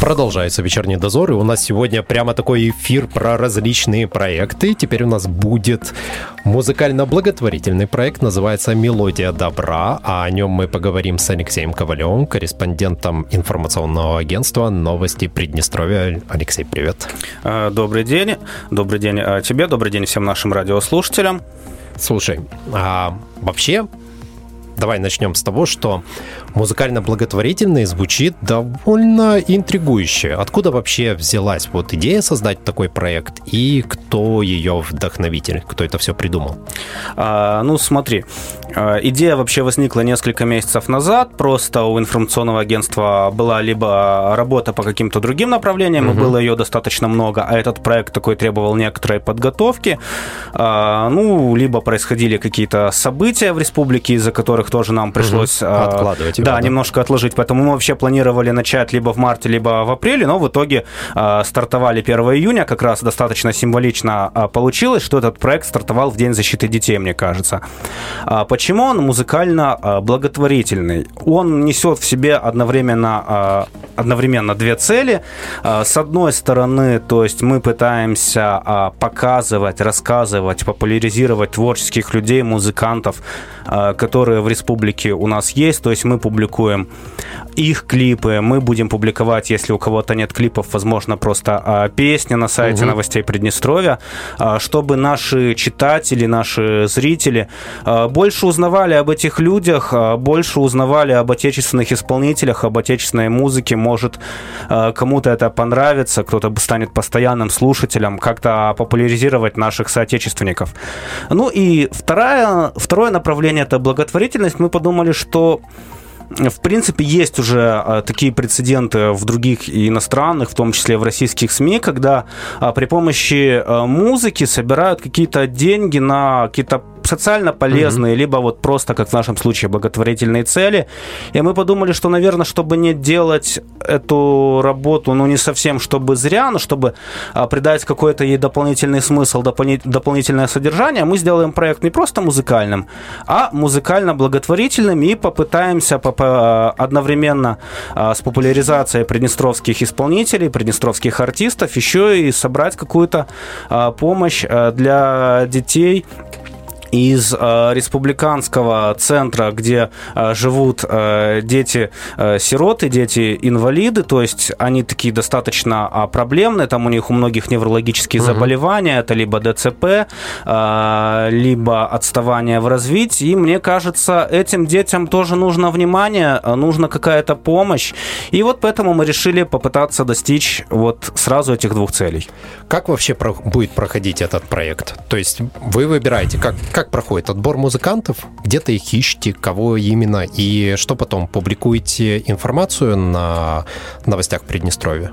Продолжается вечерний дозор, и у нас сегодня прямо такой эфир про различные проекты. Теперь у нас будет музыкально-благотворительный проект, называется «Мелодия добра», а о нем мы поговорим с Алексеем Ковалевым, корреспондентом информационного агентства «Новости Приднестровья». Алексей, привет. А, добрый день. Добрый день а, тебе, добрый день всем нашим радиослушателям. Слушай, а вообще давай начнем с того, что музыкально-благотворительный звучит довольно интригующе. Откуда вообще взялась вот идея создать такой проект и кто ее вдохновитель, кто это все придумал? А, ну, смотри, идея вообще возникла несколько месяцев назад. Просто у информационного агентства была либо работа по каким-то другим направлениям, угу. и было ее достаточно много, а этот проект такой требовал некоторой подготовки. А, ну, либо происходили какие-то события в республике, из-за которых тоже нам пришлось... Угу. Откладывать. Да, да, немножко отложить. Поэтому мы вообще планировали начать либо в марте, либо в апреле, но в итоге стартовали 1 июня. Как раз достаточно символично получилось, что этот проект стартовал в День защиты детей, мне кажется. Почему он музыкально а, благотворительный? Он несет в себе одновременно, а, одновременно две цели. А, с одной стороны, то есть мы пытаемся показывать, рассказывать, популяризировать творческих людей, музыкантов, которые в республике у нас есть. То есть мы публикуем их клипы, мы будем публиковать, если у кого-то нет клипов, возможно, просто песни на сайте угу. новостей Приднестровья, чтобы наши читатели, наши зрители больше узнавали об этих людях, а, больше узнавали об отечественных исполнителях, об отечественной музыке. Может, а, кому-то это понравится, кто-то станет постоянным слушателем, как-то популяризировать наших соотечественников. Ну и второе, второе направление – это благотворительность. Мы подумали, что в принципе, есть уже а, такие прецеденты в других иностранных, в том числе в российских СМИ, когда при помощи музыки собирают какие-то деньги на какие-то социально полезные, mm-hmm. либо вот просто, как в нашем случае, благотворительные цели. И мы подумали, что, наверное, чтобы не делать эту работу, ну, не совсем чтобы зря, но чтобы а, придать какой-то ей дополнительный смысл, допол- дополнительное содержание, мы сделаем проект не просто музыкальным, а музыкально-благотворительным и попытаемся поп- одновременно а, с популяризацией приднестровских исполнителей, приднестровских артистов еще и собрать какую-то а, помощь а, для детей, из э, республиканского центра, где э, живут э, дети-сироты, э, дети-инвалиды, то есть они такие достаточно э, проблемные, там у них у многих неврологические угу. заболевания, это либо ДЦП, э, либо отставание в развитии, и мне кажется, этим детям тоже нужно внимание, э, нужна какая-то помощь, и вот поэтому мы решили попытаться достичь вот сразу этих двух целей. Как вообще про- будет проходить этот проект? То есть вы выбираете, как как проходит отбор музыкантов? Где-то их ищете, кого именно, и что потом? Публикуете информацию на новостях Приднестровья?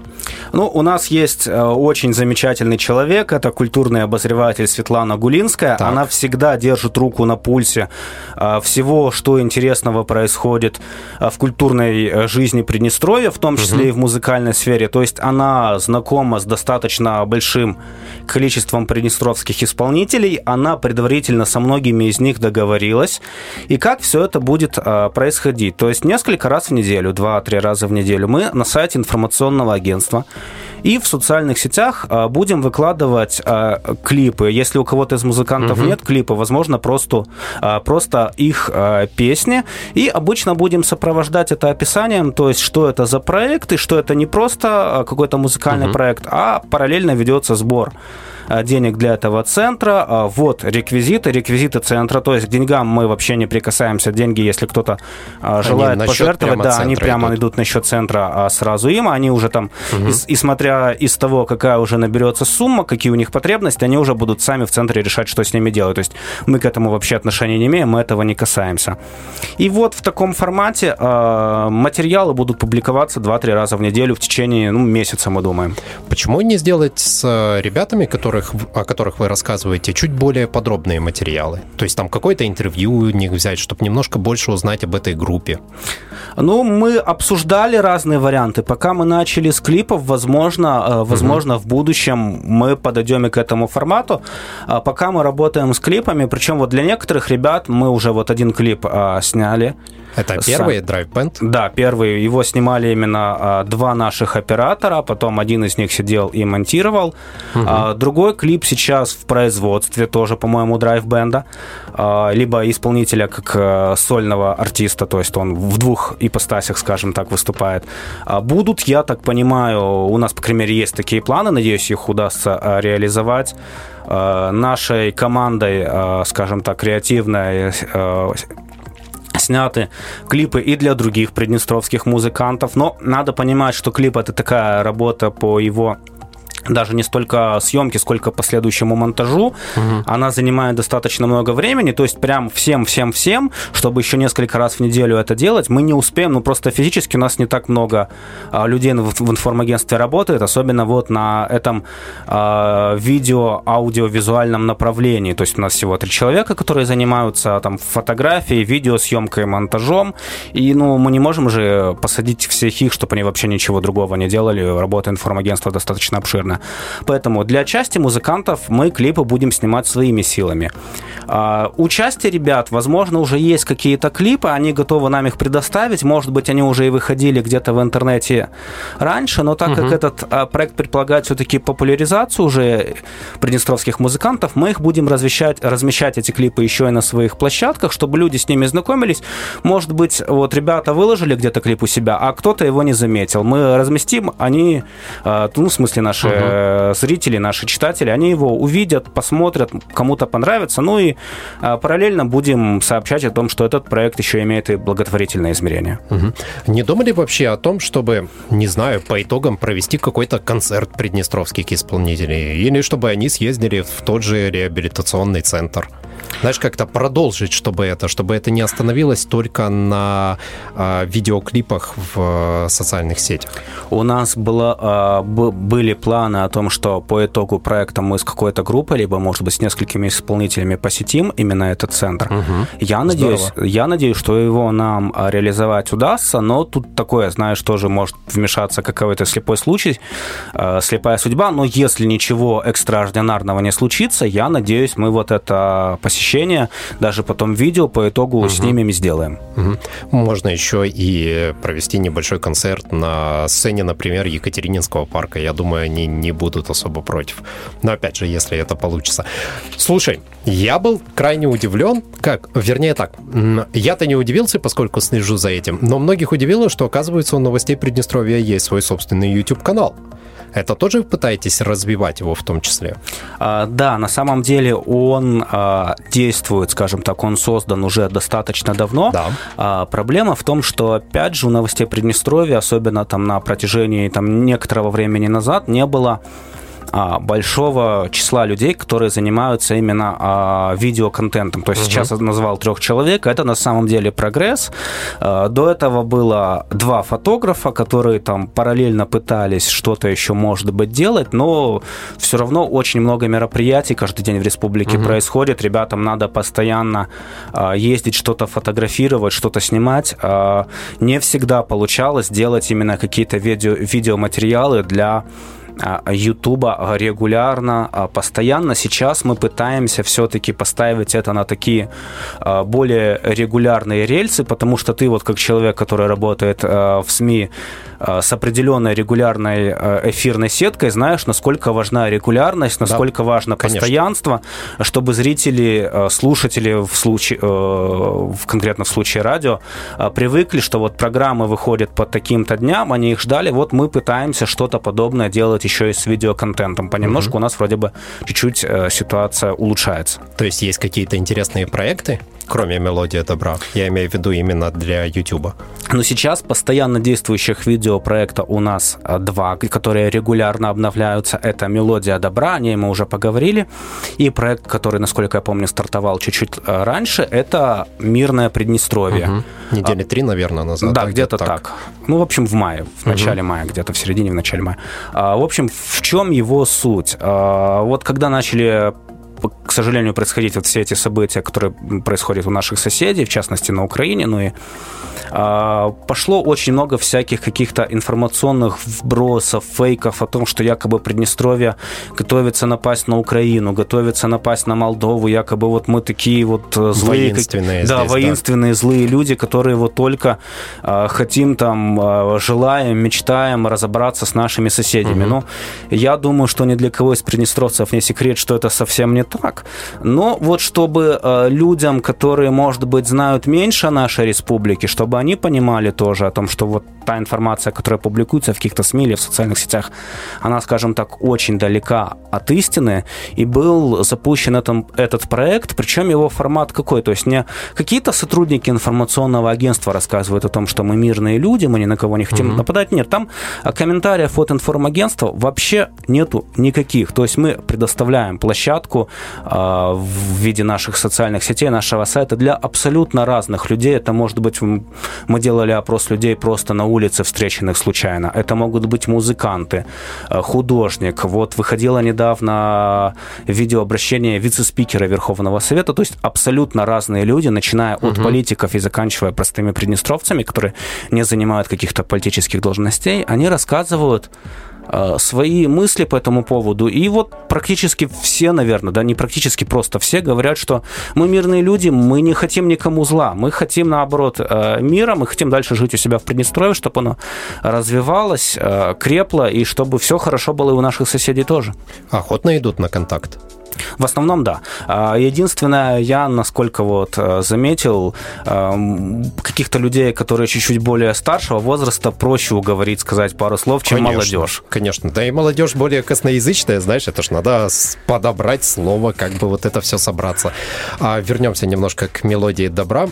Ну, у нас есть э, очень замечательный человек, это культурный обозреватель Светлана Гулинская. Так. Она всегда держит руку на пульсе э, всего, что интересного происходит э, в культурной жизни Приднестровья, в том числе угу. и в музыкальной сфере. То есть она знакома с достаточно большим количеством приднестровских исполнителей, она предварительно со многими из них договорилась. И как все это будет а, происходить? То есть несколько раз в неделю, два-три раза в неделю мы на сайте информационного агентства и в социальных сетях а, будем выкладывать а, клипы. Если у кого-то из музыкантов угу. нет клипа, возможно, просто, просто их песни. И обычно будем сопровождать это описанием, то есть что это за проект, и что это не просто какой-то музыкальный угу. проект, а параллельно ведется сбор денег для этого центра. Э, вот реквизиты, реквизиты центра. То есть к деньгам мы вообще не прикасаемся. Деньги, если кто-то э, желает они пожертвовать, да, они прямо идут. идут на счет центра а сразу им. Они уже там, угу. и, и смотря из того, какая уже наберется сумма, какие у них потребности, они уже будут сами в центре решать, что с ними делать. То есть мы к этому вообще отношения не имеем, мы этого не касаемся. И вот в таком формате э, материалы будут публиковаться 2-3 раза в неделю в течение ну, месяца, мы думаем. Почему не сделать с ребятами, которые которых, о которых вы рассказываете, чуть более подробные материалы? То есть там какое-то интервью у них взять, чтобы немножко больше узнать об этой группе? Ну, мы обсуждали разные варианты. Пока мы начали с клипов, возможно, э, возможно, угу. в будущем мы подойдем и к этому формату. А пока мы работаем с клипами, причем вот для некоторых ребят мы уже вот один клип а, сняли. Это первый Drive Band? Да, первый. Его снимали именно а, два наших оператора, потом один из них сидел и монтировал. Угу. Другой клип сейчас в производстве, тоже, по-моему, Drive Band, а, либо исполнителя как а, сольного артиста, то есть он в двух ипостасях, скажем так, выступает. Будут, я так понимаю, у нас, по крайней мере, есть такие планы, надеюсь, их удастся реализовать нашей командой, скажем так, креативной сняты клипы и для других приднестровских музыкантов. Но надо понимать, что клип это такая работа по его даже не столько съемки, сколько последующему монтажу. Угу. Она занимает достаточно много времени, то есть прям всем-всем-всем, чтобы еще несколько раз в неделю это делать, мы не успеем, ну просто физически у нас не так много а, людей в, в информагентстве работает, особенно вот на этом а, видео, аудиовизуальном направлении. То есть у нас всего три человека, которые занимаются там фотографией, видеосъемкой, монтажом, и ну мы не можем же посадить всех их, чтобы они вообще ничего другого не делали. Работа информагентства достаточно обширная сильно. Поэтому для части музыкантов мы клипы будем снимать своими силами. А, у части ребят, возможно, уже есть какие-то клипы, они готовы нам их предоставить. Может быть, они уже и выходили где-то в интернете раньше, но так угу. как этот а, проект предполагает все-таки популяризацию уже приднестровских музыкантов, мы их будем размещать, размещать эти клипы еще и на своих площадках, чтобы люди с ними знакомились. Может быть, вот ребята выложили где-то клип у себя, а кто-то его не заметил. Мы разместим, они, а, ну, в смысле, наши угу э, зрители, наши читатели, они его увидят, посмотрят, кому-то понравится. Ну и э, параллельно будем сообщать о том, что этот проект еще имеет и благотворительное измерение. Угу. Не думали вообще о том, чтобы, не знаю, по итогам провести какой-то концерт приднестровских исполнителей? Или чтобы они съездили в тот же реабилитационный центр? Знаешь, как-то продолжить, чтобы это, чтобы это не остановилось только на э, видеоклипах в э, социальных сетях? У нас было, э, были планы о том, что по итогу проекта мы с какой-то группой, либо, может быть, с несколькими исполнителями посетим именно этот центр. Угу. Я, надеюсь, я надеюсь, что его нам реализовать удастся, но тут такое, знаешь, тоже может вмешаться какой-то слепой случай, э, слепая судьба, но если ничего экстраординарного не случится, я надеюсь, мы вот это посетим посещения, даже потом видео по итогу угу. снимем и сделаем. Угу. Можно еще и провести небольшой концерт на сцене, например, Екатерининского парка. Я думаю, они не будут особо против. Но опять же, если это получится. Слушай, я был крайне удивлен, как, вернее так, я-то не удивился, поскольку слежу за этим, но многих удивило, что, оказывается, у новостей Приднестровья есть свой собственный YouTube-канал. Это тоже пытаетесь развивать его в том числе? А, да, на самом деле он а, действует, скажем так, он создан уже достаточно давно. Да. А, проблема в том, что, опять же, у новостей Приднестровья, особенно там на протяжении там, некоторого времени назад, не было большого числа людей, которые занимаются именно а, видеоконтентом. То есть угу. сейчас я назвал трех человек, это на самом деле прогресс. А, до этого было два фотографа, которые там параллельно пытались что-то еще, может быть, делать, но все равно очень много мероприятий каждый день в республике угу. происходит. Ребятам надо постоянно ездить, что-то фотографировать, что-то снимать. Не всегда получалось делать именно какие-то видео, видеоматериалы для а, Ютуба регулярно, а, постоянно. Сейчас мы пытаемся все-таки поставить это на такие а, более регулярные рельсы, потому что ты вот как человек, который работает в СМИ, Э, с определенной регулярной э, эфирной сеткой, знаешь, насколько важна регулярность, насколько да, важно конечно. постоянство, чтобы зрители, э, слушатели в случае, в конкретно в случае радио, привыкли, что вот программы выходят по таким-то дням, они их ждали, вот мы пытаемся что-то подобное делать еще и с видеоконтентом. Понемножку угу. у нас вроде бы чуть-чуть ситуация улучшается. То есть есть какие-то интересные проекты, кроме «Мелодия добра»? Я имею в виду именно для YouTube. Но сейчас постоянно действующих видеопроекта у нас а, два, которые регулярно обновляются. Это «Мелодия добра», о ней мы уже поговорили. И проект, который, насколько я помню, стартовал чуть-чуть а, раньше, это «Мирное Приднестровье». Угу. Недели три, наверное, назад. Да, где-то так. так. Ну, в общем, в мае, в начале угу. мая, где-то в середине, в начале мая. В общем, в чем его суть? Вот когда начали к сожалению, происходить вот все эти события, которые происходят у наших соседей, в частности на Украине, ну и а, пошло очень много всяких каких-то информационных вбросов, фейков о том, что якобы Приднестровье готовится напасть на Украину, готовится напасть на Молдову, якобы вот мы такие вот э, злые, воинственные, как, здесь, да, воинственные да. злые люди, которые вот только а, хотим там, а, желаем, мечтаем разобраться с нашими соседями. Угу. Ну, я думаю, что ни для кого из приднестровцев не секрет, что это совсем не так. Но вот чтобы а, людям, которые, может быть, знают меньше о нашей республике, чтобы они понимали тоже о том, что вот та информация, которая публикуется в каких-то СМИ или в социальных сетях, она, скажем так, очень далека от истины, и был запущен этом, этот проект, причем его формат какой? То есть не какие-то сотрудники информационного агентства рассказывают о том, что мы мирные люди, мы ни на кого не хотим mm-hmm. нападать. Нет, там комментариев от информагентства вообще нету никаких. То есть мы предоставляем площадку э, в виде наших социальных сетей, нашего сайта для абсолютно разных людей. Это может быть мы делали опрос людей просто на улице, встреченных случайно. Это могут быть музыканты, э, художник. Вот выходило недавно видеообращение вице-спикера Верховного Совета, то есть абсолютно разные люди, начиная угу. от политиков и заканчивая простыми приднестровцами, которые не занимают каких-то политических должностей, они рассказывают свои мысли по этому поводу. И вот практически все, наверное, да, не практически просто все говорят, что мы мирные люди, мы не хотим никому зла, мы хотим, наоборот, э, мира, мы хотим дальше жить у себя в Приднестровье, чтобы оно развивалось, э, крепло, и чтобы все хорошо было и у наших соседей тоже. Охотно идут на контакт. В основном, да. А, единственное, я, насколько вот э, заметил, эм, каких-то людей, которые чуть-чуть более старшего возраста, проще уговорить, сказать пару слов, чем конечно, молодежь. Конечно, да и молодежь более косноязычная, знаешь, это ж надо подобрать слово, как бы вот это все собраться. А вернемся немножко к мелодии добра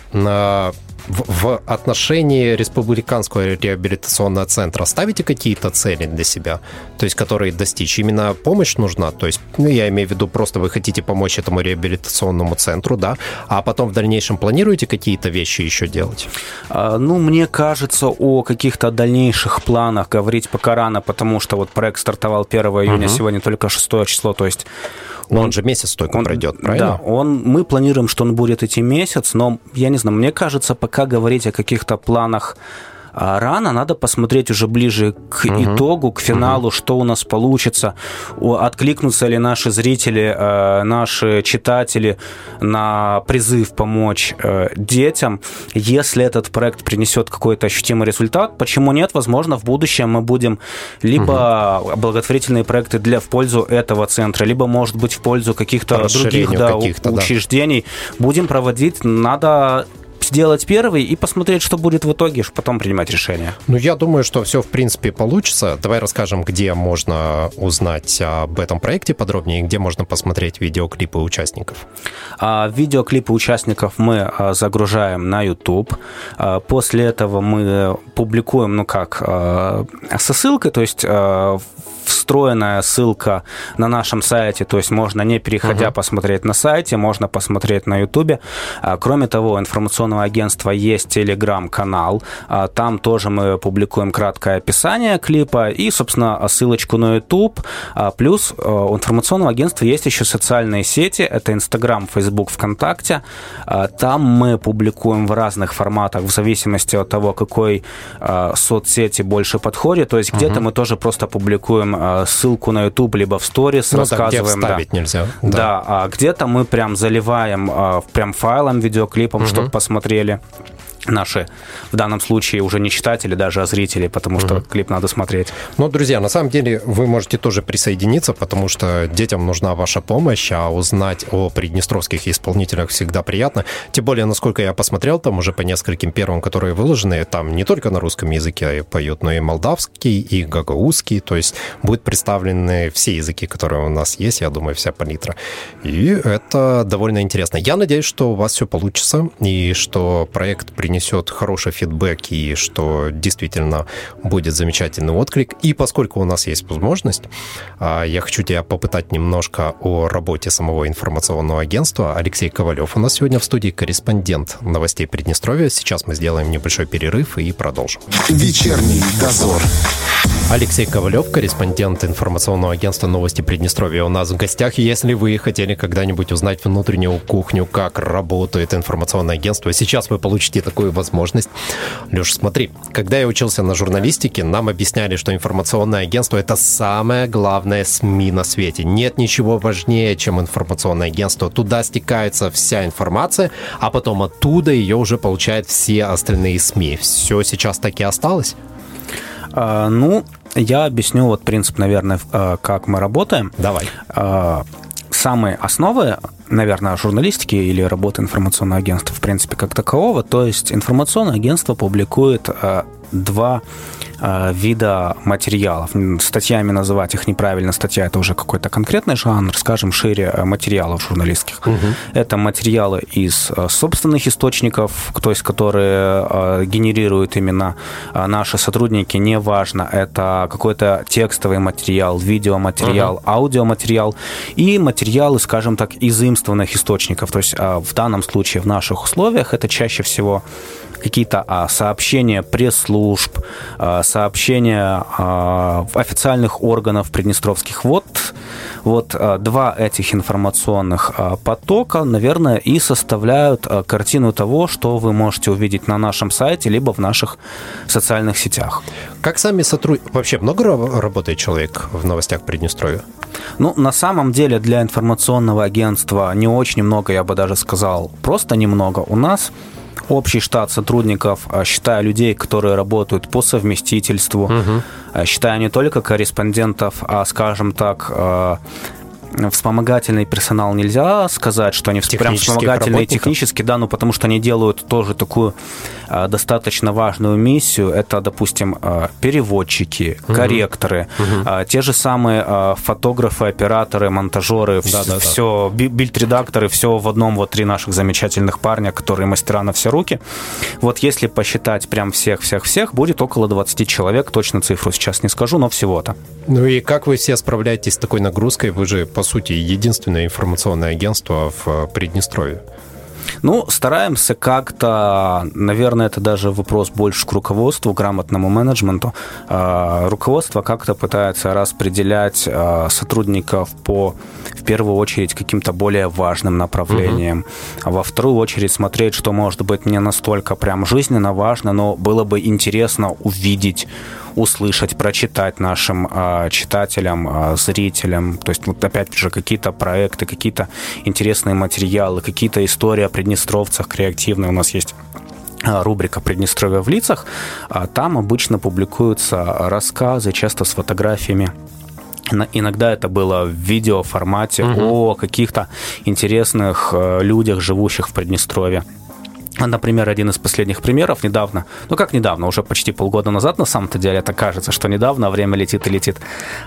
в, в отношении республиканского реабилитационного центра ставите какие-то цели для себя, то есть которые достичь? Именно помощь нужна, то есть, ну, я имею в виду, просто вы хотите помочь этому реабилитационному центру, да, а потом в дальнейшем планируете какие-то вещи еще делать? А, ну, мне кажется, о каких-то дальнейших планах говорить пока рано, потому что вот проект стартовал 1 июня, угу. сегодня только 6 число, то есть он, он же месяц только он, пройдет, правильно? Да, он, мы планируем, что он будет идти месяц, но я не знаю, мне кажется, пока говорить о каких-то планах а рано, надо посмотреть уже ближе к угу. итогу, к финалу, угу. что у нас получится, откликнутся ли наши зрители, э, наши читатели на призыв помочь э, детям. Если этот проект принесет какой-то ощутимый результат, почему нет? Возможно, в будущем мы будем либо угу. благотворительные проекты для в пользу этого центра, либо, может быть, в пользу каких-то других да, каких учреждений да. будем проводить. Надо сделать первый и посмотреть, что будет в итоге, потом принимать решение. Ну, я думаю, что все, в принципе, получится. Давай расскажем, где можно узнать об этом проекте подробнее, где можно посмотреть видеоклипы участников. А, видеоклипы участников мы а, загружаем на YouTube. А, после этого мы публикуем, ну как, а, со ссылкой, то есть встроенная ссылка на нашем сайте, то есть можно не переходя угу. посмотреть на сайте, можно посмотреть на ютубе. А, кроме того, информационного агентства есть телеграм-канал, а, там тоже мы публикуем краткое описание клипа и, собственно, ссылочку на YouTube. А, плюс у информационного агентства есть еще социальные сети, это Инстаграм, Фейсбук, ВКонтакте. Там мы публикуем в разных форматах в зависимости от того, какой соцсети больше подходит. То есть где-то мы тоже просто публикуем Э, ссылку на YouTube, либо в сторис ну, рассказываем. Да, где да. нельзя. Да. да, а где-то мы прям заливаем э, прям файлом, видеоклипом, угу. чтобы посмотрели. Наши, в данном случае, уже не читатели даже, а зрители, потому что угу. клип надо смотреть. Ну, друзья, на самом деле вы можете тоже присоединиться, потому что детям нужна ваша помощь, а узнать о приднестровских исполнителях всегда приятно. Тем более, насколько я посмотрел, там уже по нескольким первым, которые выложены, там не только на русском языке поют, но и молдавский, и гагаузский, то есть будут представлены все языки, которые у нас есть, я думаю, вся палитра. И это довольно интересно. Я надеюсь, что у вас все получится, и что проект принесет принесет хороший фидбэк и что действительно будет замечательный отклик. И поскольку у нас есть возможность, а, я хочу тебя попытать немножко о работе самого информационного агентства. Алексей Ковалев у нас сегодня в студии корреспондент новостей Приднестровья. Сейчас мы сделаем небольшой перерыв и продолжим. Вечерний дозор. Алексей Ковалев, корреспондент информационного агентства «Новости Приднестровья» у нас в гостях. Если вы хотели когда-нибудь узнать внутреннюю кухню, как работает информационное агентство, сейчас вы получите такую возможность. Леш, смотри, когда я учился на журналистике, нам объясняли, что информационное агентство — это самое главное СМИ на свете. Нет ничего важнее, чем информационное агентство. Туда стекается вся информация, а потом оттуда ее уже получают все остальные СМИ. Все сейчас так и осталось? А, ну, я объясню вот принцип, наверное, а, как мы работаем. Давай. А, самые основы, наверное, журналистики или работы информационного агентства, в принципе, как такового. То есть информационное агентство публикует два Э, вида материалов. Статьями называть их неправильно. Статья – это уже какой-то конкретный жанр, скажем, шире э, материалов журналистских. Угу. Это материалы из э, собственных источников, то есть которые генерируют именно наши сотрудники, неважно, это какой-то текстовый материал, видеоматериал, угу. аудиоматериал и материалы, скажем так, из заимствованных источников. То есть в данном случае, в наших условиях, это чаще всего какие-то а, сообщения пресс-служб, а, сообщения а, официальных органов приднестровских вод. Вот а, два этих информационных а, потока, наверное, и составляют а, картину того, что вы можете увидеть на нашем сайте, либо в наших социальных сетях. Как сами сотрудники... Вообще много работает человек в новостях Приднестровья? Ну, на самом деле для информационного агентства не очень много, я бы даже сказал, просто немного. У нас общий штат сотрудников, а, считая людей, которые работают по совместительству, угу. считая не только корреспондентов, а, скажем так, а, вспомогательный персонал нельзя сказать, что они прям вспомогательные технически, да, ну потому что они делают тоже такую а, достаточно важную миссию. Это, допустим, а, переводчики, угу. корректоры, угу. а, те же самые а, фотографы, операторы, монтажеры, да, да, все, да. бильд-редакторы, все в одном вот три наших замечательных парня, которые мастера на все руки. Вот если посчитать прям всех-всех-всех, будет около 20 человек, точно цифру сейчас не скажу, но всего-то. Ну и как вы все справляетесь с такой нагрузкой? Вы же, по сути, единственное информационное агентство в э, Приднестровье. Ну, стараемся как-то, наверное, это даже вопрос больше к руководству, грамотному менеджменту. А, руководство как-то пытается распределять а, сотрудников по, в первую очередь, каким-то более важным направлениям, угу. а во вторую очередь смотреть, что может быть не настолько прям жизненно важно, но было бы интересно увидеть услышать, прочитать нашим э, читателям, э, зрителям. То есть, вот опять же, какие-то проекты, какие-то интересные материалы, какие-то истории о приднестровцах креативные. У нас есть рубрика «Приднестровье в лицах». Там обычно публикуются рассказы, часто с фотографиями Иногда это было в видеоформате угу. о каких-то интересных э, людях, живущих в Приднестровье. Например, один из последних примеров недавно, ну как недавно, уже почти полгода назад на самом-то деле это кажется, что недавно, время летит и летит,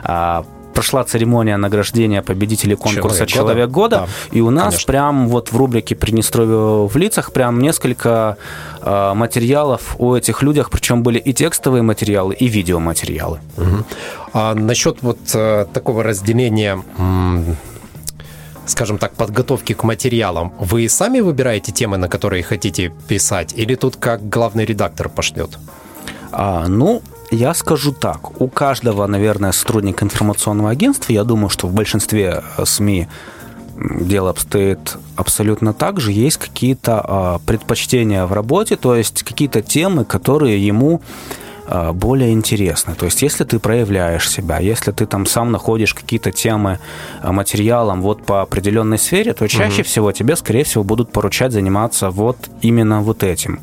а, прошла церемония награждения победителей конкурса «Человек, Человек года», года да, и у нас конечно. прям вот в рубрике «Приднестровье в лицах» прям несколько э, материалов о этих людях, причем были и текстовые материалы, и видеоматериалы. Угу. А насчет вот э, такого разделения скажем так, подготовки к материалам, вы сами выбираете темы, на которые хотите писать, или тут как главный редактор пошлет? А, ну, я скажу так. У каждого, наверное, сотрудника информационного агентства, я думаю, что в большинстве э, СМИ дело обстоит абсолютно так же. Есть какие-то а, предпочтения в работе, то есть какие-то темы, которые ему более интересно. То есть, если ты проявляешь себя, если ты там сам находишь какие-то темы а, материалом вот по определенной сфере, то чаще угу. всего тебе, скорее всего, будут поручать заниматься вот именно вот этим.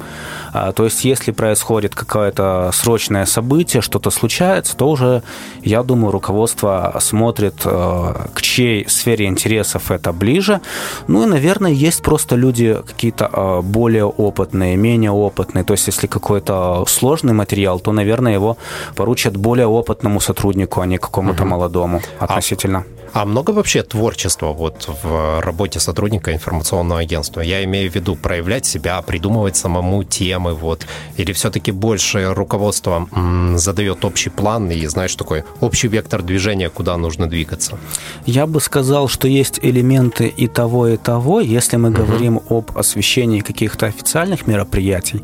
А, то есть, если происходит какое-то срочное событие, что-то случается, то уже, я думаю, руководство смотрит, к чьей сфере интересов это ближе. Ну и, наверное, есть просто люди какие-то более опытные, менее опытные. То есть, если какой-то сложный материал, то, наверное, его поручат более опытному сотруднику, а не какому-то угу. молодому относительно. А а много вообще творчества вот в работе сотрудника информационного агентства? Я имею в виду проявлять себя, придумывать самому темы, вот, или все-таки больше руководство м, задает общий план и, знаешь, такой общий вектор движения, куда нужно двигаться? Я бы сказал, что есть элементы и того, и того. Если мы угу. говорим об освещении каких-то официальных мероприятий,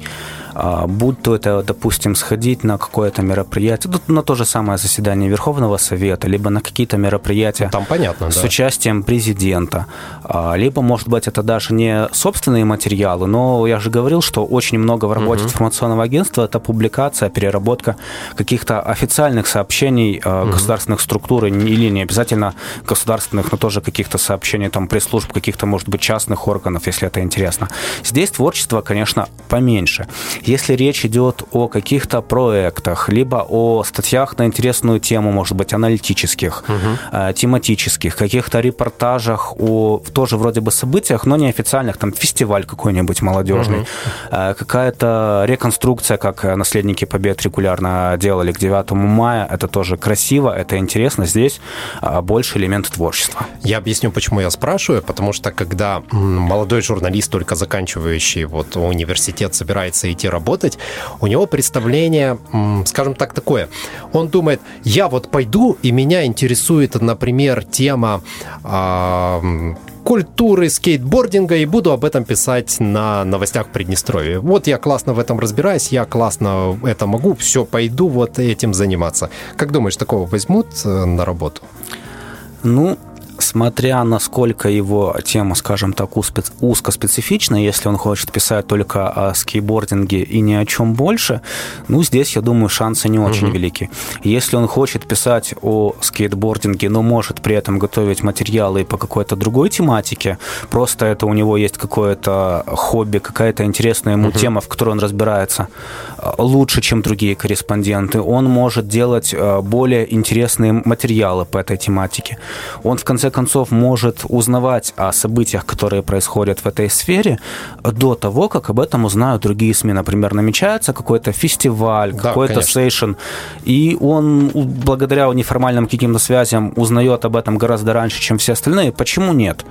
а, будь то это, допустим, сходить на какое-то мероприятие, на то же самое заседание Верховного Совета, либо на какие-то мероприятия Там понятно, с да. участием президента, а, либо, может быть, это даже не собственные материалы, но я же говорил, что очень много в работе угу. информационного агентства это публикация, переработка каких-то официальных сообщений угу. государственных структур, или не обязательно государственных, но тоже каких-то сообщений там пресс-служб, каких-то, может быть, частных органов, если это интересно. Здесь творчество, конечно, поменьше. Если речь идет о каких-то проектах, либо о статьях на интересную тему, может быть, аналитических, угу. тематических, каких-то репортажах о тоже вроде бы событиях, но неофициальных, там фестиваль какой-нибудь молодежный, угу. какая-то реконструкция, как наследники Побед регулярно делали к 9 мая, это тоже красиво, это интересно, здесь а, больше элемент творчества. Я объясню, почему я спрашиваю, потому что когда молодой журналист, только заканчивающий вот университет, собирается идти работать, у него представление, скажем так, такое. Он думает, я вот пойду, и меня интересует, например, тема э, культуры скейтбординга и буду об этом писать на новостях Приднестровья. Вот я классно в этом разбираюсь, я классно это могу, все, пойду вот этим заниматься. Как думаешь, такого возьмут э, на работу? Ну, смотря насколько его тема, скажем так, узкоспецифична, если он хочет писать только о скейтбординге и ни о чем больше, ну, здесь, я думаю, шансы не очень угу. велики. Если он хочет писать о скейтбординге, но может при этом готовить материалы по какой-то другой тематике, просто это у него есть какое-то хобби, какая-то интересная ему угу. тема, в которой он разбирается лучше, чем другие корреспонденты, он может делать э, более интересные материалы по этой тематике. Он, в конце концов, может узнавать о событиях, которые происходят в этой сфере, до того, как об этом узнают другие СМИ. Например, намечается какой-то фестиваль, да, какой-то сейшн, и он благодаря неформальным каким-то связям узнает об этом гораздо раньше, чем все остальные. Почему нет?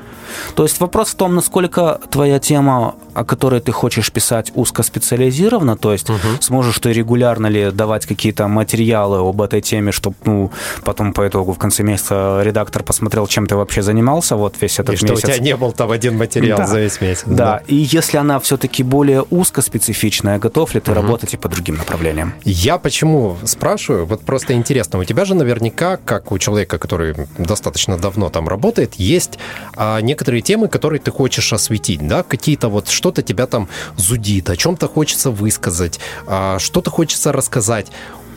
То есть вопрос в том, насколько твоя тема, о которой ты хочешь писать, узкоспециализирована, то есть угу. Сможешь ты регулярно ли давать какие-то материалы об этой теме, чтобы ну, потом по итогу в конце месяца редактор посмотрел, чем ты вообще занимался вот весь этот и месяц. что у тебя не был там один материал да. за весь месяц. Да. да, и если она все-таки более узкоспецифичная, готов ли ты угу. работать и по другим направлениям? Я почему спрашиваю? Вот просто интересно. У тебя же наверняка, как у человека, который достаточно давно там работает, есть а, некоторые темы, которые ты хочешь осветить, да? Какие-то вот что-то тебя там зудит, о чем-то хочется высказать, что-то хочется рассказать.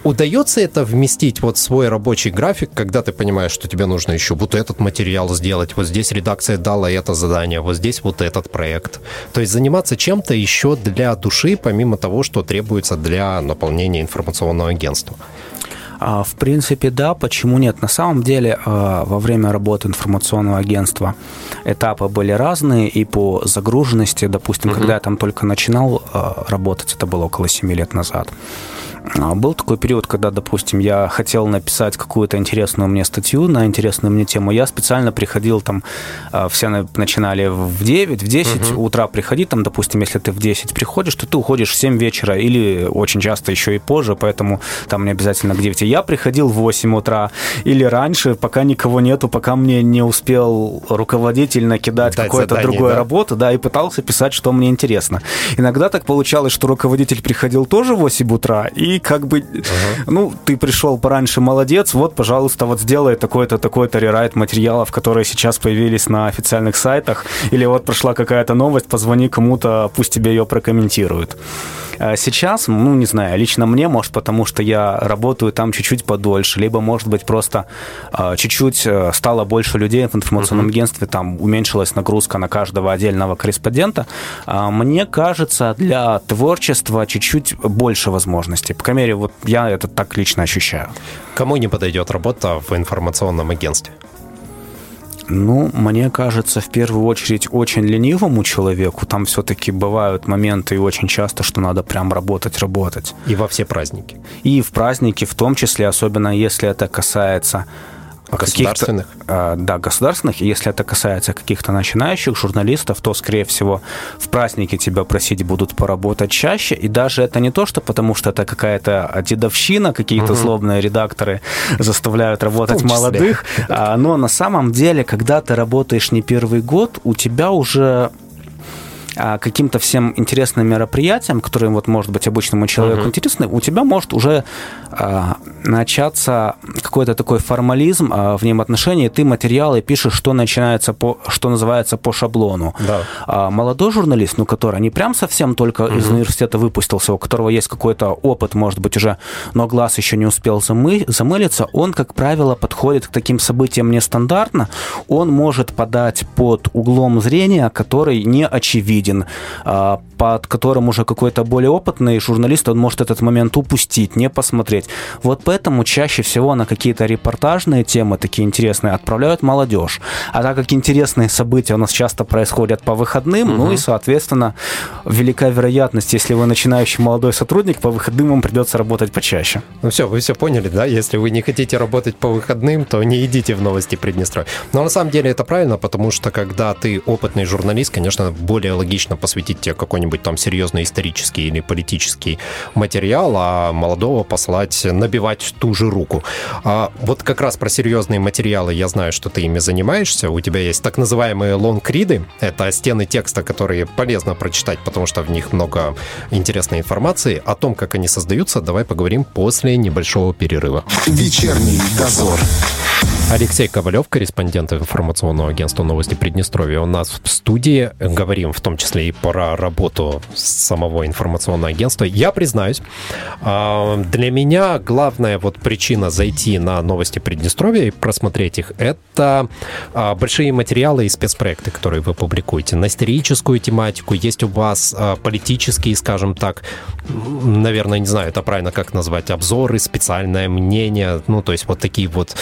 Удается это вместить вот в свой рабочий график, когда ты понимаешь, что тебе нужно еще вот этот материал сделать, вот здесь редакция дала это задание, вот здесь вот этот проект. То есть заниматься чем-то еще для души, помимо того, что требуется для наполнения информационного агентства. А, в принципе, да, почему нет? На самом деле, а, во время работы информационного агентства этапы были разные, и по загруженности, допустим, угу. когда я там только начинал а, работать, это было около 7 лет назад, был такой период, когда, допустим, я хотел написать какую-то интересную мне статью на интересную мне тему. Я специально приходил там, а, все начинали в 9, в 10 угу. утра приходить, там, допустим, если ты в 10 приходишь, то ты уходишь в 7 вечера или очень часто еще и позже, поэтому там не обязательно к 9. Я приходил в 8 утра или раньше, пока никого нету, пока мне не успел руководитель накидать какую-то другую да? работу, да, и пытался писать, что мне интересно. Иногда так получалось, что руководитель приходил тоже в 8 утра, и и как бы, uh-huh. ну, ты пришел пораньше, молодец, вот, пожалуйста, вот сделай такой-то, такой-то рерайт материалов, которые сейчас появились на официальных сайтах, или вот прошла какая-то новость, позвони кому-то, пусть тебе ее прокомментируют. А сейчас, ну, не знаю, лично мне, может, потому что я работаю там чуть-чуть подольше, либо, может быть, просто э, чуть-чуть э, стало больше людей в информационном uh-huh. агентстве, там уменьшилась нагрузка на каждого отдельного корреспондента. Э, мне кажется, для творчества чуть-чуть больше возможностей. По крайней мере, вот я это так лично ощущаю. Кому не подойдет работа в информационном агентстве? Ну, мне кажется, в первую очередь очень ленивому человеку. Там все-таки бывают моменты и очень часто, что надо прям работать, работать. И во все праздники. И в праздники в том числе, особенно если это касается Государственных? Э, да, государственных. Если это касается каких-то начинающих журналистов, то, скорее всего, в праздники тебя просить будут поработать чаще. И даже это не то, что потому что это какая-то дедовщина, какие-то угу. злобные редакторы заставляют работать молодых. А, но на самом деле, когда ты работаешь не первый год, у тебя уже а, каким-то всем интересным мероприятиям, которые вот может быть обычному человеку uh-huh. интересны, у тебя может уже а, начаться какой-то такой формализм а, в нем отношении. Ты материалы пишешь, что начинается по, что называется по шаблону. Да. А, молодой журналист, ну который не прям совсем только uh-huh. из университета выпустился, у которого есть какой-то опыт, может быть уже, но глаз еще не успел замы, замылиться, он как правило подходит к таким событиям нестандартно. Он может подать под углом зрения, который не очевиден виден, а, под которым уже какой-то более опытный журналист, он может этот момент упустить, не посмотреть. Вот поэтому чаще всего на какие-то репортажные темы, такие интересные, отправляют молодежь. А так как интересные события у нас часто происходят по выходным, угу. ну и, соответственно, велика вероятность, если вы начинающий молодой сотрудник, по выходным вам придется работать почаще. Ну все, вы все поняли, да? Если вы не хотите работать по выходным, то не идите в новости Приднестровья. Но на самом деле это правильно, потому что когда ты опытный журналист, конечно, более логично логично посвятить тебе какой-нибудь там серьезный исторический или политический материал, а молодого послать набивать ту же руку. А вот как раз про серьезные материалы я знаю, что ты ими занимаешься. У тебя есть так называемые лонгриды. Это стены текста, которые полезно прочитать, потому что в них много интересной информации. О том, как они создаются, давай поговорим после небольшого перерыва. Вечерний дозор. Алексей Ковалев, корреспондент информационного агентства «Новости Приднестровья». У нас в студии говорим в том числе и про работу самого информационного агентства. Я признаюсь, а, для меня главная вот причина зайти на «Новости Приднестровья» и просмотреть их, это а, большие материалы и спецпроекты, которые вы публикуете. На историческую тематику есть у вас а, политические, скажем так, наверное, не знаю, это правильно как назвать, обзоры, специальное мнение, ну, то есть вот такие вот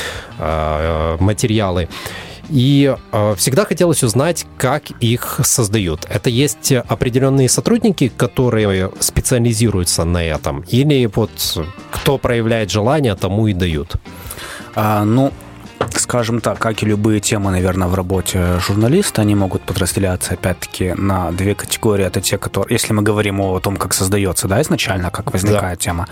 материалы. И э, всегда хотелось узнать, как их создают. Это есть определенные сотрудники, которые специализируются на этом, или вот кто проявляет желание, тому и дают? А, ну, скажем так, как и любые темы, наверное, в работе журналиста, они могут подразделяться, опять-таки, на две категории. Это те, которые, если мы говорим о том, как создается, да, изначально, как возникает да. тема,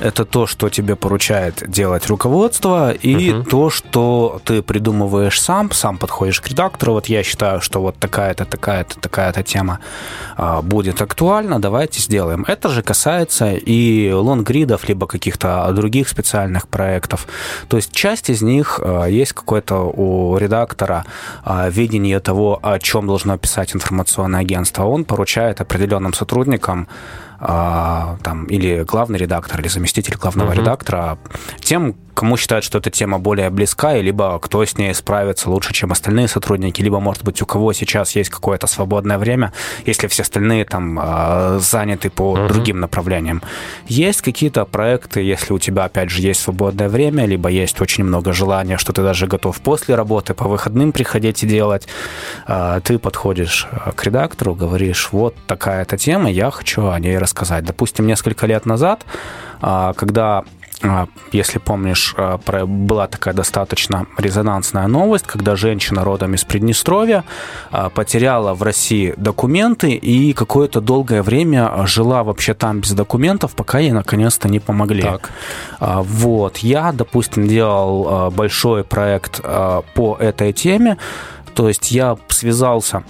это то, что тебе поручает делать руководство, и угу. то, что ты придумываешь сам, сам подходишь к редактору. Вот я считаю, что вот такая-то, такая-то, такая-то тема а, будет актуальна, давайте сделаем. Это же касается и лонгридов, либо каких-то других специальных проектов. То есть часть из них а, есть какое-то у редактора а, видение того, о чем должно писать информационное агентство. Он поручает определенным сотрудникам а, там, или главный редактор, или заместитель главного угу. редактора, тем, кому считают, что эта тема более близка, и либо кто с ней справится лучше, чем остальные сотрудники, либо, может быть, у кого сейчас есть какое-то свободное время, если все остальные там а, заняты по угу. другим направлениям. Есть какие-то проекты, если у тебя, опять же, есть свободное время, либо есть очень много желания, что ты даже готов после работы по выходным приходить и делать, а, ты подходишь к редактору, говоришь, вот такая-то тема, я хочу о ней рассказать. Допустим, несколько лет назад, а, когда если помнишь, а, была такая достаточно резонансная новость, когда женщина родом из Приднестровья потеряла в России документы и какое-то долгое время жила вообще там без документов, пока ей наконец-то не помогли. Так. Вот. Я, допустим, делал большой проект по этой теме, то есть я связался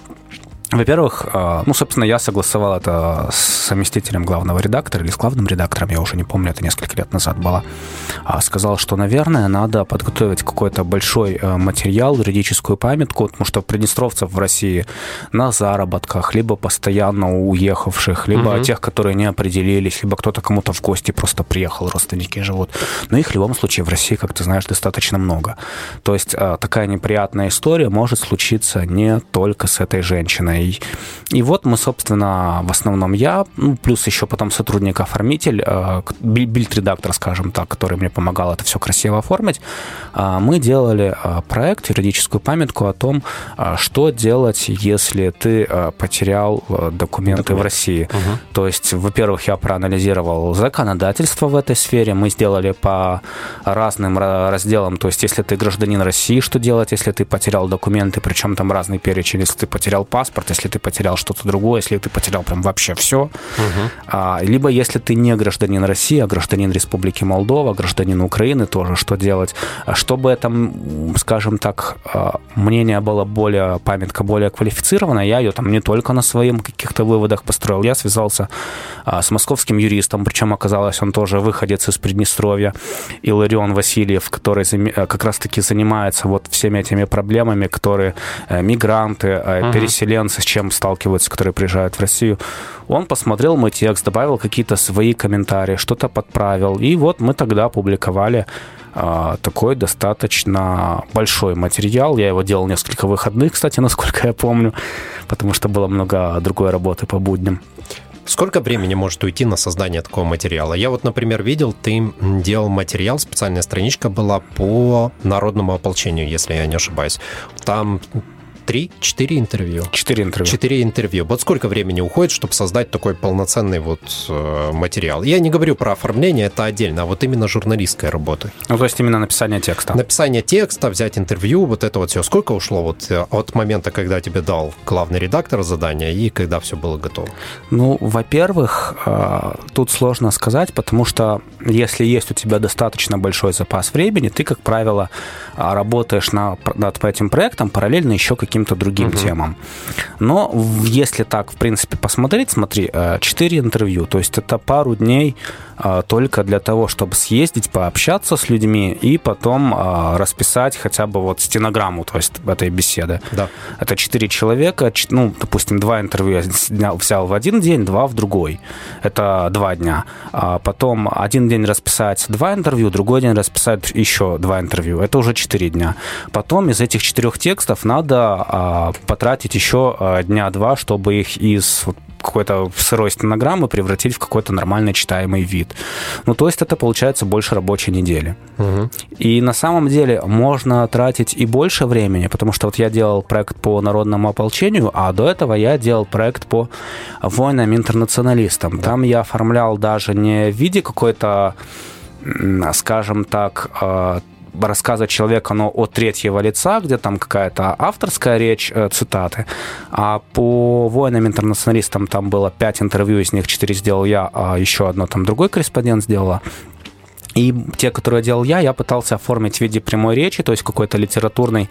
Во-первых, а, ну, собственно, я согласовал это с заместителем главного редактора или с главным редактором, я уже не помню, это несколько лет назад было. А, сказал, что, наверное, надо подготовить какой-то большой э, материал, юридическую памятку, потому что приднестровцев в России на заработках, либо постоянно уехавших, либо угу. тех, которые не определились, либо кто-то кому-то в гости просто приехал, родственники живут. Но их в любом случае в России, как ты знаешь, достаточно много. То есть а, такая неприятная история может случиться не только с этой женщиной, и, и вот мы, собственно, в основном я, ну, плюс еще потом сотрудник-оформитель, э, бильд-редактор, скажем так, который мне помогал это все красиво оформить, э, мы делали э, проект, юридическую памятку о том, что делать, если ты потерял документы Документ. в России. Угу. То есть, во-первых, я проанализировал законодательство в этой сфере, мы сделали по разным разделам, то есть, если ты гражданин России, что делать, если ты потерял документы, причем там разный перечень, если ты потерял паспорт, паспорт, если ты потерял что-то другое, если ты потерял прям вообще все. Угу. А, либо если ты не гражданин России, а гражданин Республики Молдова, гражданин Украины тоже, что делать? А чтобы это, скажем так, а, мнение было более, памятка более квалифицированная, я ее там не только на своих каких-то выводах построил, я связался а, с московским юристом, причем оказалось, он тоже выходец из Приднестровья, Иларион Васильев, который э, как раз-таки занимается вот всеми этими проблемами, которые э, мигранты, uh переселенцы, с чем сталкиваются, которые приезжают в Россию. Он посмотрел мой текст, добавил какие-то свои комментарии, что-то подправил. И вот мы тогда опубликовали а, такой достаточно большой материал. Я его делал несколько выходных, кстати, насколько я помню, потому что было много другой работы по будням. Сколько времени может уйти на создание такого материала? Я вот, например, видел, ты делал материал, специальная страничка была по народному ополчению, если я не ошибаюсь. Там три, четыре интервью. Четыре интервью. Четыре интервью. Вот сколько времени уходит, чтобы создать такой полноценный вот э, материал? Я не говорю про оформление, это отдельно, а вот именно журналистская работа. Ну, то есть именно написание текста. Написание текста, взять интервью, вот это вот все. Сколько ушло вот э, от момента, когда тебе дал главный редактор задание и когда все было готово? Ну, во-первых, э, тут сложно сказать, потому что если есть у тебя достаточно большой запас времени, ты, как правило, работаешь на, над этим проектом параллельно еще какие каким-то другим угу. темам. Но если так, в принципе, посмотреть, смотри, 4 э, интервью, то есть это пару дней только для того, чтобы съездить, пообщаться с людьми и потом э, расписать хотя бы вот стенограмму, то есть этой беседы. Да. Это 4 человека, ну, допустим, два интервью я взял в один день, два в другой. Это два дня. А потом один день расписать два интервью, другой день расписать еще два интервью. Это уже 4 дня. Потом из этих четырех текстов надо а, потратить еще а, дня два, чтобы их из какой-то сырой стенограммы превратить в какой-то нормальный читаемый вид. Ну, то есть это получается больше рабочей недели. Угу. И на самом деле можно тратить и больше времени, потому что вот я делал проект по народному ополчению, а до этого я делал проект по войнам-интернационалистам. Там я оформлял даже не в виде какой-то скажем так, а, рассказа человека, но от третьего лица, где там какая-то авторская речь, э, цитаты. А по воинам-интернационалистам там было пять интервью, из них четыре сделал я, а еще одно там другой корреспондент сделала. И те, которые делал я, я пытался оформить в виде прямой речи, то есть какой-то литературный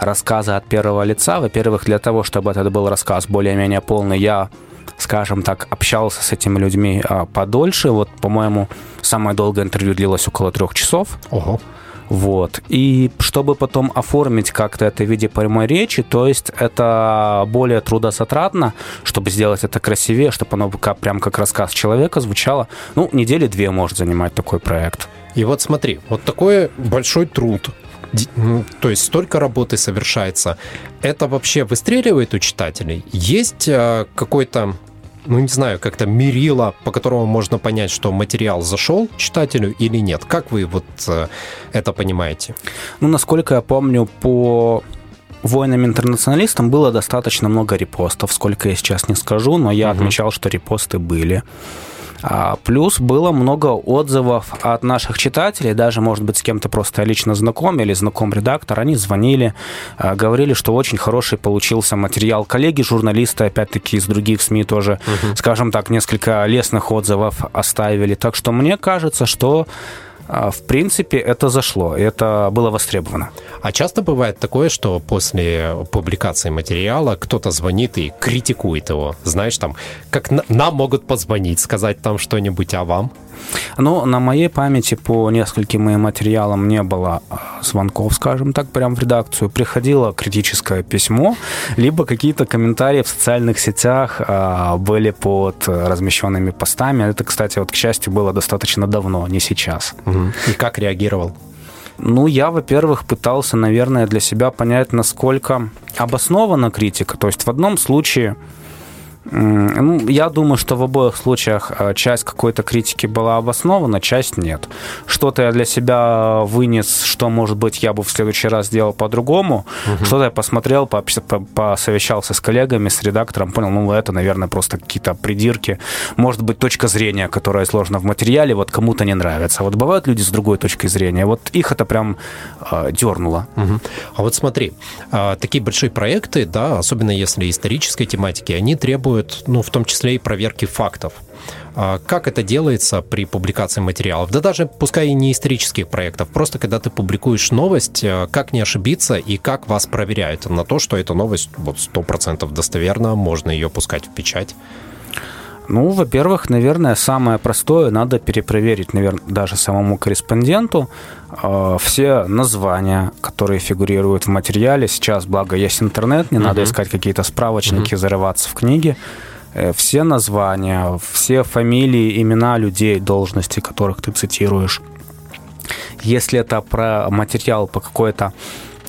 рассказ от первого лица. Во-первых, для того, чтобы этот был рассказ более-менее полный, я скажем так, общался с этими людьми а, подольше. Вот, по-моему, самое долгое интервью длилось около трех часов. Ого. Вот. И чтобы потом оформить как-то это в виде прямой речи, то есть это более трудозатратно, чтобы сделать это красивее, чтобы оно как, прям как рассказ человека звучало. Ну, недели две может занимать такой проект. И вот смотри, вот такой большой труд, то есть столько работы совершается. Это вообще выстреливает у читателей? Есть э, какой-то ну, не знаю, как-то мерило, по которому можно понять, что материал зашел читателю или нет? Как вы вот э, это понимаете? Ну, насколько я помню, по воинам-интернационалистам было достаточно много репостов, сколько я сейчас не скажу, но я угу. отмечал, что репосты были. А, плюс было много отзывов от наших читателей, даже, может быть, с кем-то просто лично знаком или знаком редактор. Они звонили, а, говорили, что очень хороший получился материал. Коллеги, журналисты, опять-таки, из других СМИ тоже, угу. скажем так, несколько лестных отзывов оставили. Так что мне кажется, что в принципе, это зашло, это было востребовано. А часто бывает такое, что после публикации материала кто-то звонит и критикует его. Знаешь, там, как нам могут позвонить, сказать там что-нибудь, а вам? Ну, на моей памяти по нескольким моим материалам не было а, звонков, скажем так, прям в редакцию. Приходило критическое письмо, либо какие-то комментарии в социальных сетях а, были под размещенными постами. Это, кстати, вот, к счастью, было достаточно давно, не сейчас. И как реагировал? Ну, я, во-первых, пытался, наверное, для себя понять, насколько обоснована критика. То есть в одном случае ну, я думаю, что в обоих случаях э, часть какой-то критики была обоснована, часть нет. Что-то я для себя вынес, что, может быть, я бы в следующий раз сделал по-другому. Угу. Что-то я посмотрел, посовещался с коллегами, с редактором, понял, ну, это, наверное, просто какие-то придирки. Может быть, точка зрения, которая сложена в материале, вот кому-то не нравится. Вот бывают люди с другой точкой зрения. Вот их это прям э, дернуло. Угу. А вот смотри, э, такие большие проекты, да, особенно если исторической тематики, они требуют требует, ну, в том числе и проверки фактов. А как это делается при публикации материалов? Да даже пускай и не исторических проектов, просто когда ты публикуешь новость, э, как не ошибиться и как вас проверяют на то, что эта новость вот 100% достоверна, можно ее пускать в печать? Ну, во-первых, наверное, самое простое, надо перепроверить, наверное, даже самому корреспонденту э, все названия, которые фигурируют в материале. Сейчас, благо, есть интернет, не надо искать какие-то справочники, зарываться в книги. Э, все названия, все фамилии, имена людей, должности, которых ты цитируешь. Если это про материал по какой-то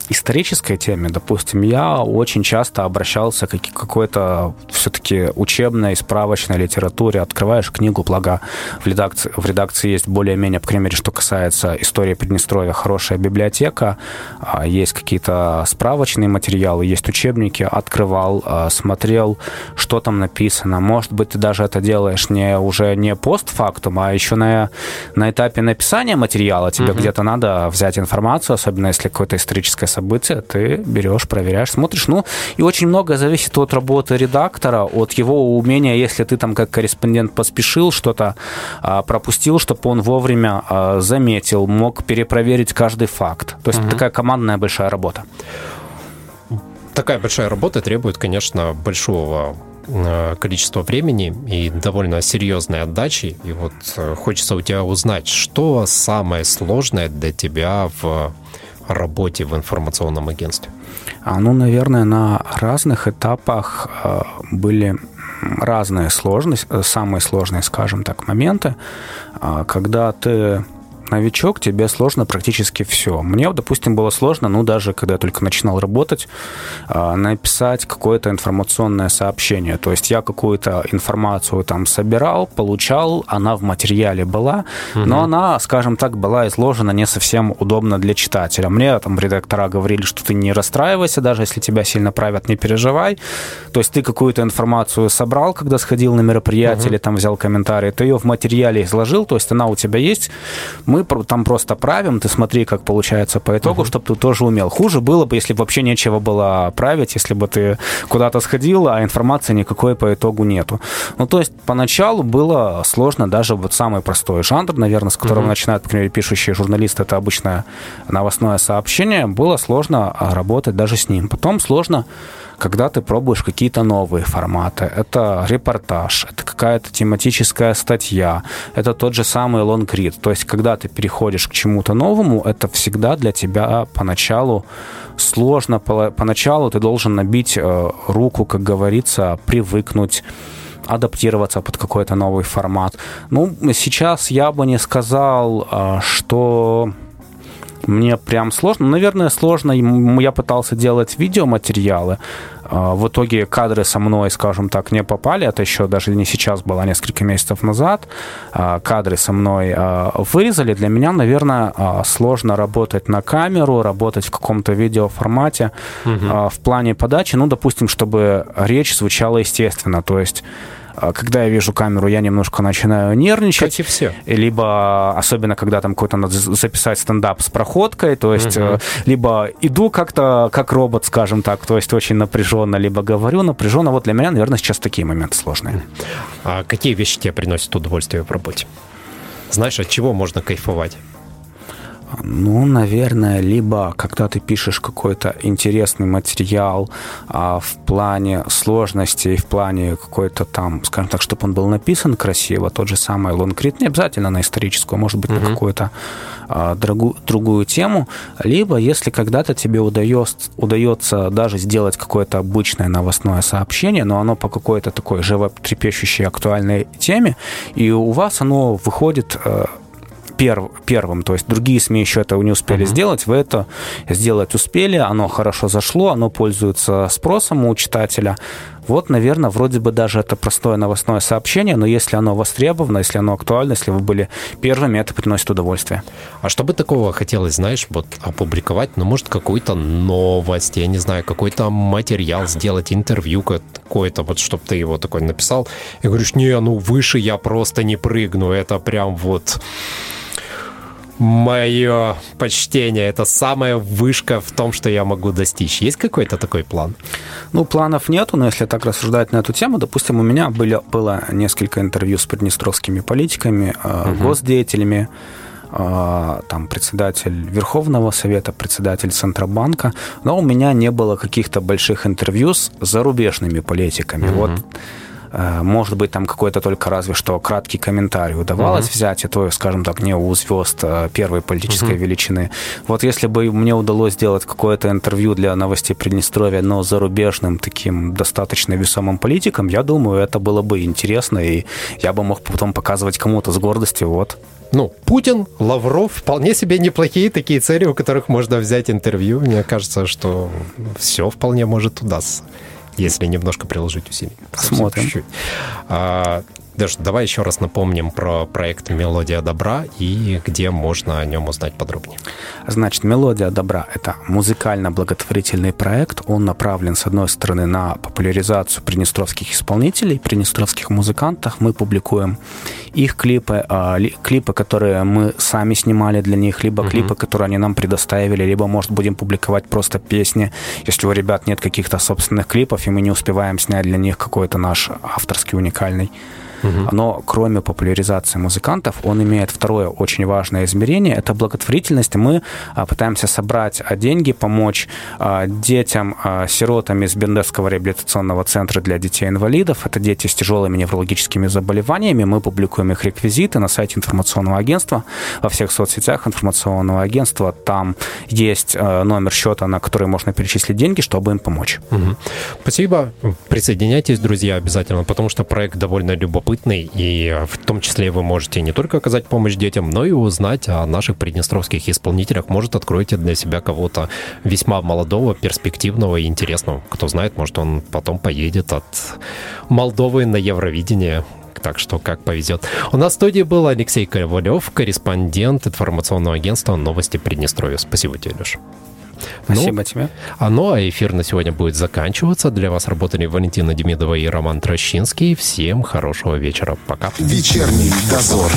исторической теме, допустим, я очень часто обращался к какой-то все-таки учебной, справочной литературе. Открываешь книгу, благо в редакции, в редакции есть более-менее, по крайней мере, что касается истории Приднестровья, хорошая библиотека, а, есть какие-то справочные материалы, есть учебники. Открывал, а, смотрел, что там написано. Может быть, ты даже это делаешь не уже не постфактум, а еще на, на этапе написания материала. Тебе угу. где-то надо взять информацию, особенно если какое-то историческое события ты берешь, проверяешь, смотришь. Ну, и очень много зависит от работы редактора, от его умения, если ты там как корреспондент поспешил, что-то а, пропустил, чтобы он вовремя а, заметил, мог перепроверить каждый факт. То есть угу. такая командная большая работа. Такая большая работа требует, конечно, большого а, количество времени и довольно серьезной отдачи. И вот э, хочется у тебя узнать, что самое сложное для тебя в работе в информационном агентстве? А, ну, наверное, на разных этапах э, были разные сложности, э, самые сложные, скажем так, моменты, а, когда ты новичок, тебе сложно практически все. Мне, допустим, было сложно, ну, даже когда я только начинал работать, а, написать какое-то информационное сообщение. То есть я какую-то информацию там собирал, получал, она в материале была, угу. но она, скажем так, была изложена не совсем удобно для читателя. Мне там редактора говорили, что ты не расстраивайся, даже если тебя сильно правят, не переживай. То есть ты какую-то информацию собрал, когда сходил на мероприятие угу. или там взял комментарий, ты ее в материале изложил, то есть она у тебя есть, мы там просто правим, ты смотри, как получается по итогу, uh-huh. чтобы ты тоже умел. Хуже было бы, если бы вообще нечего было править, если бы ты куда-то сходил, а информации никакой по итогу нету. Ну, то есть поначалу было сложно даже вот самый простой жанр, наверное, с которого uh-huh. начинают, например, пишущие журналисты, это обычное новостное сообщение, было сложно а, работать даже с ним. Потом сложно когда ты пробуешь какие-то новые форматы. Это репортаж, это какая-то тематическая статья, это тот же самый лонгрид. То есть, когда ты переходишь к чему-то новому, это всегда для тебя поначалу сложно. Поначалу ты должен набить э, руку, как говорится, привыкнуть адаптироваться под какой-то новый формат. Ну, сейчас я бы не сказал, э, что мне прям сложно. Наверное, сложно. Я пытался делать видеоматериалы. А, в итоге кадры со мной, скажем так, не попали. Это еще даже не сейчас было, а несколько месяцев назад. А, кадры со мной вырезали. Для меня, наверное, сложно работать на камеру, работать в каком-то видеоформате угу. в плане подачи. Ну, допустим, чтобы речь звучала естественно. То есть а, когда я вижу камеру, я немножко начинаю нервничать. Как и все. Либо, особенно, когда там какой-то надо записать стендап с проходкой, то есть, угу. либо иду как-то как робот, скажем так, то есть очень напряженно, либо говорю напряженно. Вот для меня, наверное, сейчас такие моменты сложные. А какие вещи тебе приносят удовольствие в работе? Знаешь, от чего можно кайфовать? Ну, наверное, либо когда ты пишешь какой-то интересный материал а, в плане сложности, в плане какой-то там, скажем так, чтобы он был написан красиво, тот же самый лонгрид, не обязательно на историческую, может быть, uh-huh. на какую-то а, другую, другую тему, либо если когда-то тебе удается, удается даже сделать какое-то обычное новостное сообщение, но оно по какой-то такой животрепещущей актуальной теме, и у вас оно выходит э, перв, первым, то есть другие СМИ еще этого не успели uh-huh. сделать, вы это сделать успели, оно хорошо зашло, оно пользуется спросом у читателя. Вот, наверное, вроде бы даже это простое новостное сообщение, но если оно востребовано, если оно актуально, если вы были первыми, это приносит удовольствие. А что бы такого хотелось, знаешь, вот опубликовать, ну, может, какую-то новость, я не знаю, какой-то материал сделать, интервью какое-то, вот, чтобы ты его такой написал, и говоришь, не, ну, выше я просто не прыгну, это прям вот мое почтение. Это самая вышка в том, что я могу достичь. Есть какой-то такой план? Ну, планов нету, но если так рассуждать на эту тему, допустим, у меня были, было несколько интервью с приднестровскими политиками, угу. госдеятелями, э, там председатель Верховного Совета, председатель Центробанка, но у меня не было каких-то больших интервью с зарубежными политиками. Угу. Вот может быть, там какой-то только разве что краткий комментарий удавалось uh-huh. взять, это, скажем так, не у звезд э, первой политической uh-huh. величины. Вот если бы мне удалось сделать какое-то интервью для новостей Приднестровья, но зарубежным таким достаточно весомым политиком, я думаю, это было бы интересно, и я бы мог потом показывать кому-то с гордостью, вот. Ну, Путин, Лавров, вполне себе неплохие такие цели, у которых можно взять интервью. Мне кажется, что все вполне может удастся если немножко приложить усилий. Посмотрим. Чуть-чуть. А, даже давай еще раз напомним про проект «Мелодия добра» и где можно о нем узнать подробнее. Значит, «Мелодия добра» — это музыкально-благотворительный проект. Он направлен, с одной стороны, на популяризацию приднестровских исполнителей, приднестровских музыкантов. Мы публикуем их клипы, а, клипы, которые мы сами снимали для них, либо uh-huh. клипы, которые они нам предоставили, либо, может, будем публиковать просто песни, если у ребят нет каких-то собственных клипов, и мы не успеваем снять для них какой-то наш авторский уникальный Угу. Но кроме популяризации музыкантов, он имеет второе очень важное измерение. Это благотворительность. Мы а, пытаемся собрать а, деньги, помочь а, детям, сиротам из Бендерского реабилитационного центра для детей-инвалидов. Это дети с тяжелыми неврологическими заболеваниями. Мы публикуем их реквизиты на сайте информационного агентства, во всех соцсетях информационного агентства. Там есть номер счета, на который можно перечислить деньги, чтобы им помочь. Угу. Спасибо. Присоединяйтесь, друзья, обязательно, потому что проект довольно любопытный любопытный, и в том числе вы можете не только оказать помощь детям, но и узнать о наших приднестровских исполнителях. Может, откроете для себя кого-то весьма молодого, перспективного и интересного. Кто знает, может, он потом поедет от Молдовы на Евровидение так что как повезет. У нас в студии был Алексей Ковалев, корреспондент информационного агентства «Новости Приднестровья». Спасибо тебе, Леша. Спасибо ну, тебе. А, ну, а эфир на сегодня будет заканчиваться. Для вас работали Валентина Демидова и Роман Трощинский. Всем хорошего вечера. Пока. Вечерний дозор.